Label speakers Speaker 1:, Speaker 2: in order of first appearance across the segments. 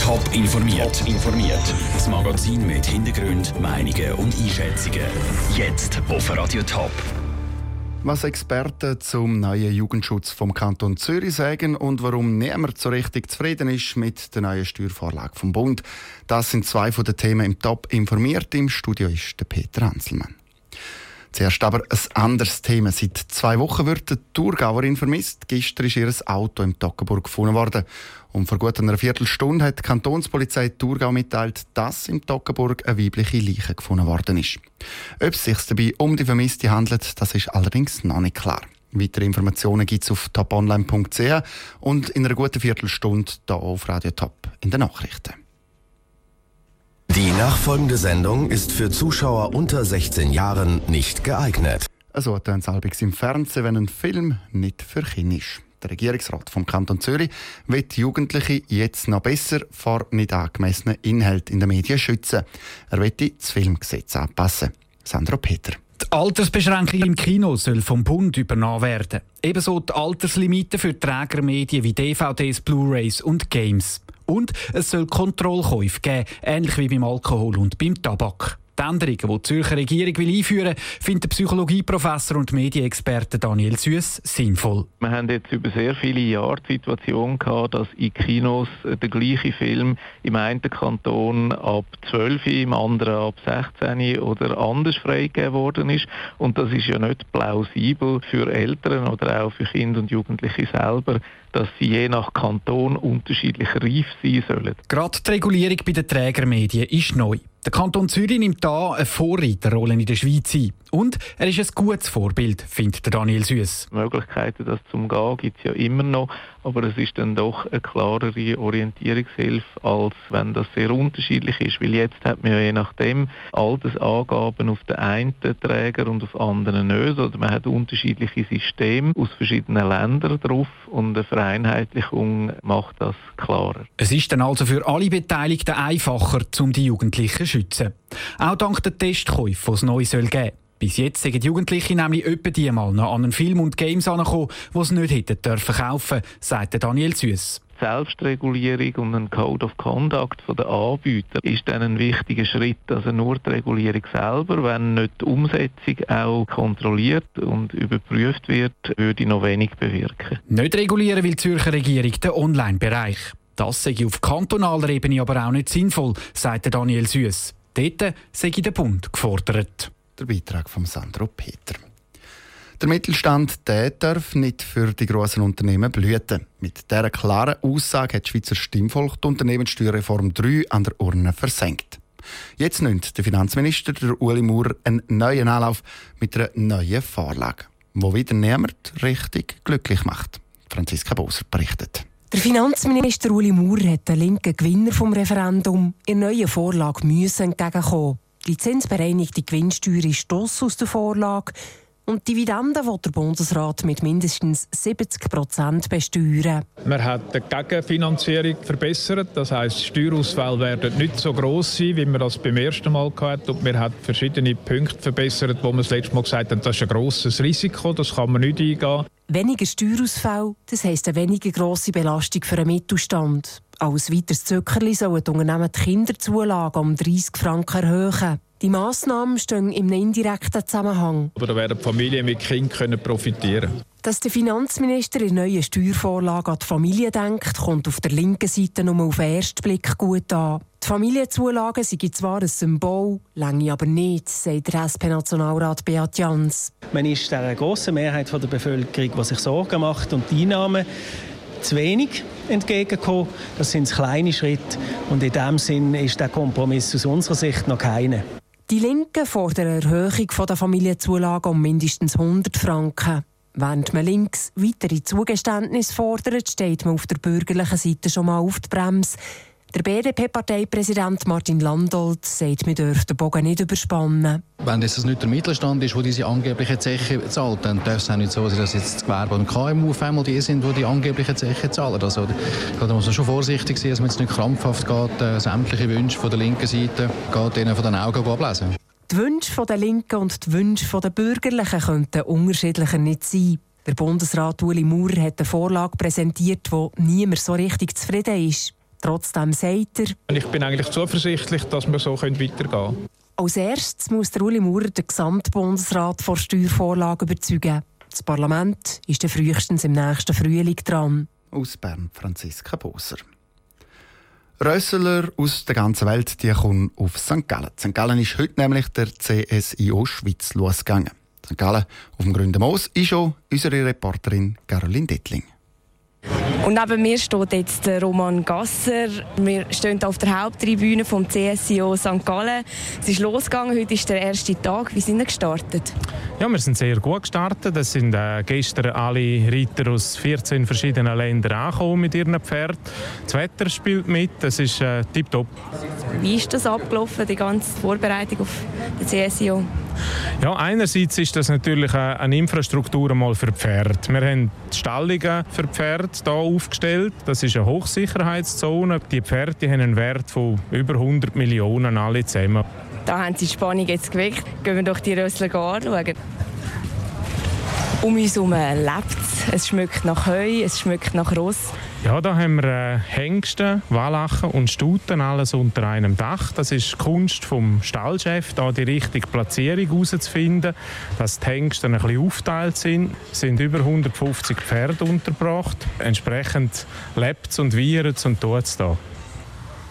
Speaker 1: Top informiert. Top informiert. Das Magazin mit Hintergrund, Meinungen und Einschätzungen. Jetzt auf Radio Top.
Speaker 2: Was Experten zum neuen Jugendschutz vom Kanton Zürich sagen und warum niemand so richtig zufrieden ist mit der neuen Steuervorlage vom Bund. Das sind zwei von den Themen im Top informiert. Im Studio ist der Peter Hanselmann. Zuerst aber ein anderes Thema. Seit zwei Wochen wird eine Thurgauerin vermisst. Gestern ist ihr Auto im Toggenburg gefunden worden. Und vor gut einer Viertelstunde hat die Kantonspolizei Thurgau mitteilt, dass im Toggenburg eine weibliche Leiche gefunden worden ist. Ob es sich dabei um die Vermisste handelt, das ist allerdings noch nicht klar. Weitere Informationen gibt es auf toponline.ch und in einer guten Viertelstunde hier auf Radio Top in den Nachrichten.
Speaker 1: Die nachfolgende Sendung ist für Zuschauer unter 16 Jahren nicht geeignet.
Speaker 2: Also hat ein Salbix im Fernsehen, wenn ein Film nicht für Kinder ist. Der Regierungsrat vom Kanton Zürich will Jugendliche jetzt noch besser vor nicht angemessenen Inhalten in den Medien schützen. Er will das Filmgesetz anpassen. Sandro Peter.
Speaker 3: Die Altersbeschränkung im Kino soll vom Bund übernommen werden. Ebenso die Alterslimite für Trägermedien wie DVDs, Blu-rays und Games. Und es soll Kontrollkäufe geben, ähnlich wie beim Alkohol und beim Tabak. Die Änderungen, die die Zürcher Regierung will einführen will, findet der Psychologieprofessor und Medienexperte Daniel Süß sinnvoll.
Speaker 4: Wir haben jetzt über sehr viele Jahre die Situation gehabt, dass in Kinos der gleiche Film im einen Kanton ab 12, im anderen ab 16 oder anders freigegeben worden ist. Und das ist ja nicht plausibel für Eltern oder auch für Kinder und Jugendliche selber, dass sie je nach Kanton unterschiedlich reif sein sollen.
Speaker 3: Gerade die Regulierung bei den Trägermedien ist neu. Der Kanton Zürich nimmt da eine Vorreiterrolle in der Schweiz ein. Und er ist ein gutes Vorbild, findet Daniel Süß.
Speaker 4: Möglichkeiten, das zum Gehen, gibt es ja immer noch, aber es ist dann doch eine klarere Orientierungshilfe, als wenn das sehr unterschiedlich ist. Weil jetzt hat man ja je nachdem Altersangaben auf den einen Träger und auf anderen nicht. Oder man hat unterschiedliche Systeme aus verschiedenen Ländern drauf und eine Vereinheitlichung macht das klarer.
Speaker 3: Es ist dann also für alle Beteiligten einfacher, um die Jugendlichen zu schützen. Auch dank der Testkäufe, die es neu geben soll. Bis jetzt sind die Jugendlichen nämlich etwa die mal noch an einen Film und Games angekommen, die sie nicht hätten dürfen kaufen, sagt Daniel Süß.
Speaker 4: Selbstregulierung und ein Code of Conduct der Anbieter ist dann ein wichtiger Schritt. Also nur die Regulierung selber, wenn nicht die Umsetzung auch kontrolliert und überprüft wird, würde noch wenig bewirken.
Speaker 3: Nicht regulieren will die Zürcher Regierung den Online-Bereich. Das sei auf kantonaler Ebene aber auch nicht sinnvoll, sagt Daniel Süß. Dort sei der Bund gefordert.
Speaker 2: Der Beitrag von Sandro Peter. Der Mittelstand der darf nicht für die grossen Unternehmen blüten. Mit dieser klaren Aussage hat die Schweizer Stimmvolk die Unternehmenssteuerreform 3 an der Urne versenkt. Jetzt nimmt der Finanzminister der Uli Maurer einen neuen Anlauf mit einer neuen Vorlage, wo wieder niemand richtig glücklich macht. Franziska Boser berichtet.
Speaker 5: Der Finanzminister Uli Maurer hat den linken Gewinner vom Referendum in neuen Vorlage müssen entgegenkommen. Die zinsbereinigte Gewinnsteuer ist aus der Vorlage. Und Dividenden will der Bundesrat mit mindestens 70 Prozent besteuern.
Speaker 6: Man hat die Gegenfinanzierung verbessert. Das heisst, Steuerausfälle werden nicht so gross sein, wie man das beim ersten Mal hatte. Und man hat verschiedene Punkte verbessert, wo man das letzte Mal gesagt hat, das ist ein grosses Risiko, das kann man nicht eingehen.
Speaker 5: Weniger Steuerausfälle, das heisst eine weniger grosse Belastung für den Mittelstand. Als weiteres Zuckerli sollen die Unternehmen die Kinderzulage um 30 Franken erhöhen. Die Massnahmen stehen im indirekten Zusammenhang.
Speaker 6: Aber da werden Familien mit Kindern profitieren.
Speaker 5: Dass der Finanzminister in neue Steuervorlage an die Familie denkt, kommt auf der linken Seite nur auf den ersten Blick gut an. Die Familienzulagen sind zwar ein Symbol, lange aber nicht, sagt der SP-Nationalrat Beat Jans.
Speaker 7: Man ist der grossen Mehrheit der Bevölkerung, die sich Sorgen macht und die Einnahmen zu wenig entgegenkommen. Das sind kleine Schritte und in diesem Sinn ist der Kompromiss aus unserer Sicht noch keiner.
Speaker 5: Die Linken fordern eine Erhöhung der Familienzulage um mindestens 100 Franken. Während man links weitere Zugeständnisse fordert, steht man auf der bürgerlichen Seite schon mal auf die Bremse. Der BDP-Parteipräsident Martin Landolt sagt, wir dürfen den Bogen nicht überspannen.
Speaker 8: Wenn es nicht der Mittelstand ist, der diese angebliche Zeche zahlt, dann darf es auch nicht so sein, dass jetzt das Gewerbe und KMU auf einmal die sind, die die angebliche Zeche zahlen. Also, da muss man schon vorsichtig sein, dass man jetzt nicht krampfhaft geht, äh, sämtliche Wünsche von der linken Seite geht ihnen von den Augen ablesen.
Speaker 5: Die Wünsche der Linken und die Wünsche der Bürgerlichen könnten unterschiedlicher nicht sein. Der Bundesrat Uli Maurer hat eine Vorlage präsentiert, wo niemand so richtig zufrieden ist. Trotzdem sagt er,
Speaker 6: ich bin eigentlich zuversichtlich, dass wir so weitergehen können.
Speaker 5: Als erstes muss der Uli Maurer den Gesamtbundesrat vor Steuervorlagen überzeugen. Das Parlament ist dann frühestens im nächsten Frühling dran.
Speaker 2: Aus Bern Franziska Boser. Rösseler aus der ganzen Welt die kommen auf St. Gallen. St. Gallen ist heute nämlich der CSIO Schweiz losgegangen. St. Gallen auf dem Grünen Moos ist auch unsere Reporterin Caroline Dettling.
Speaker 9: Und neben mir steht jetzt Roman Gasser. Wir stehen auf der Haupttribüne vom CSIO St. Gallen. Es ist losgegangen, heute ist der erste Tag. Wie sind Sie gestartet?
Speaker 10: Ja, wir sind sehr gut gestartet. Es sind äh, gestern alle Reiter aus 14 verschiedenen Ländern angekommen mit ihren Pferden. Das Wetter spielt mit, es ist äh, tiptop.
Speaker 9: Wie ist das abgelaufen, die ganze Vorbereitung auf den CSIO?
Speaker 10: Ja, einerseits ist das natürlich eine Infrastruktur mal für Pferde. Wir haben Stallungen für Pferde hier aufgestellt. Das ist eine Hochsicherheitszone. Die Pferde haben einen Wert von über 100 Millionen alle zusammen.
Speaker 9: Da haben sie die Spannung jetzt geweckt. Gehen wir doch die Rössler anschauen. Um uns herum lebt es. Es schmeckt nach Heu, es schmeckt nach Ross.
Speaker 10: Ja, da haben wir äh, Hengste, Wallachen und Stuten, alles unter einem Dach. Das ist die Kunst vom Stallchef, da die richtige Platzierung herauszufinden, dass die Hengste ein bisschen aufteilt sind. Es sind über 150 Pferde untergebracht. Entsprechend lebt es und wiehert es und tut es da.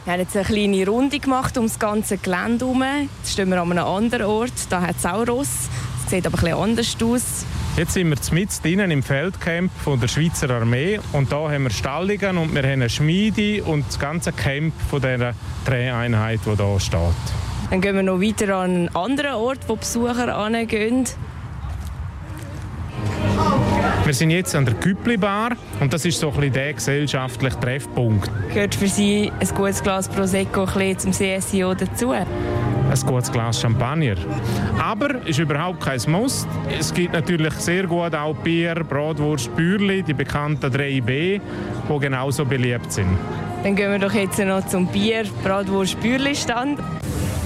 Speaker 9: Wir haben jetzt eine kleine Runde gemacht um das ganze Gelände herum. Jetzt stehen wir an einem anderen Ort. Da hat es auch Ross. Es sieht aber ein anders aus.
Speaker 10: Jetzt sind wir mitten drinnen im Feldcamp von der Schweizer Armee und da haben wir Stallungen und wir haben eine Schmiede und das ganze Camp von dieser Dreheinheit, die hier steht.
Speaker 9: Dann gehen wir noch weiter an einen anderen Ort, wo Besucher angehen.
Speaker 10: Wir sind jetzt an der Küppli Bar und das ist so ein bisschen der gesellschaftliche Treffpunkt.
Speaker 9: Gehört für Sie ein gutes Glas Prosecco zum CSIO dazu?
Speaker 10: Ein gutes Glas Champagner. Aber ist überhaupt kein Muss. Es gibt natürlich sehr gut auch Bier, Bratwurst, Bürli, die bekannten 3B, die genauso beliebt sind.
Speaker 9: Dann gehen wir doch jetzt noch zum Bier, Bratwurst, Bürli Stand.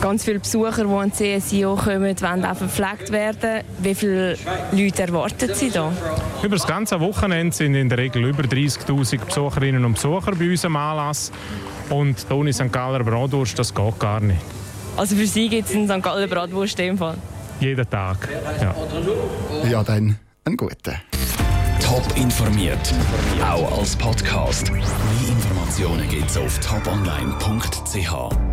Speaker 9: Ganz viele Besucher, die an CSIO kommen, wollen auch verpflegt werden. Wie viele Leute erwarten Sie da?
Speaker 10: Über das ganze Wochenende sind in der Regel über 30'000 Besucherinnen und Besucher bei uns am Anlass. Und ohne St. Galler Bratwurst, das geht gar nicht.
Speaker 9: Also für Sie gibt es einen St. Galler Bratwurst in dem Fall?
Speaker 10: Jeden Tag, ja.
Speaker 2: Ja, dann einen guten.
Speaker 1: Top informiert, auch als Podcast. Mehr Informationen gibt es auf toponline.ch.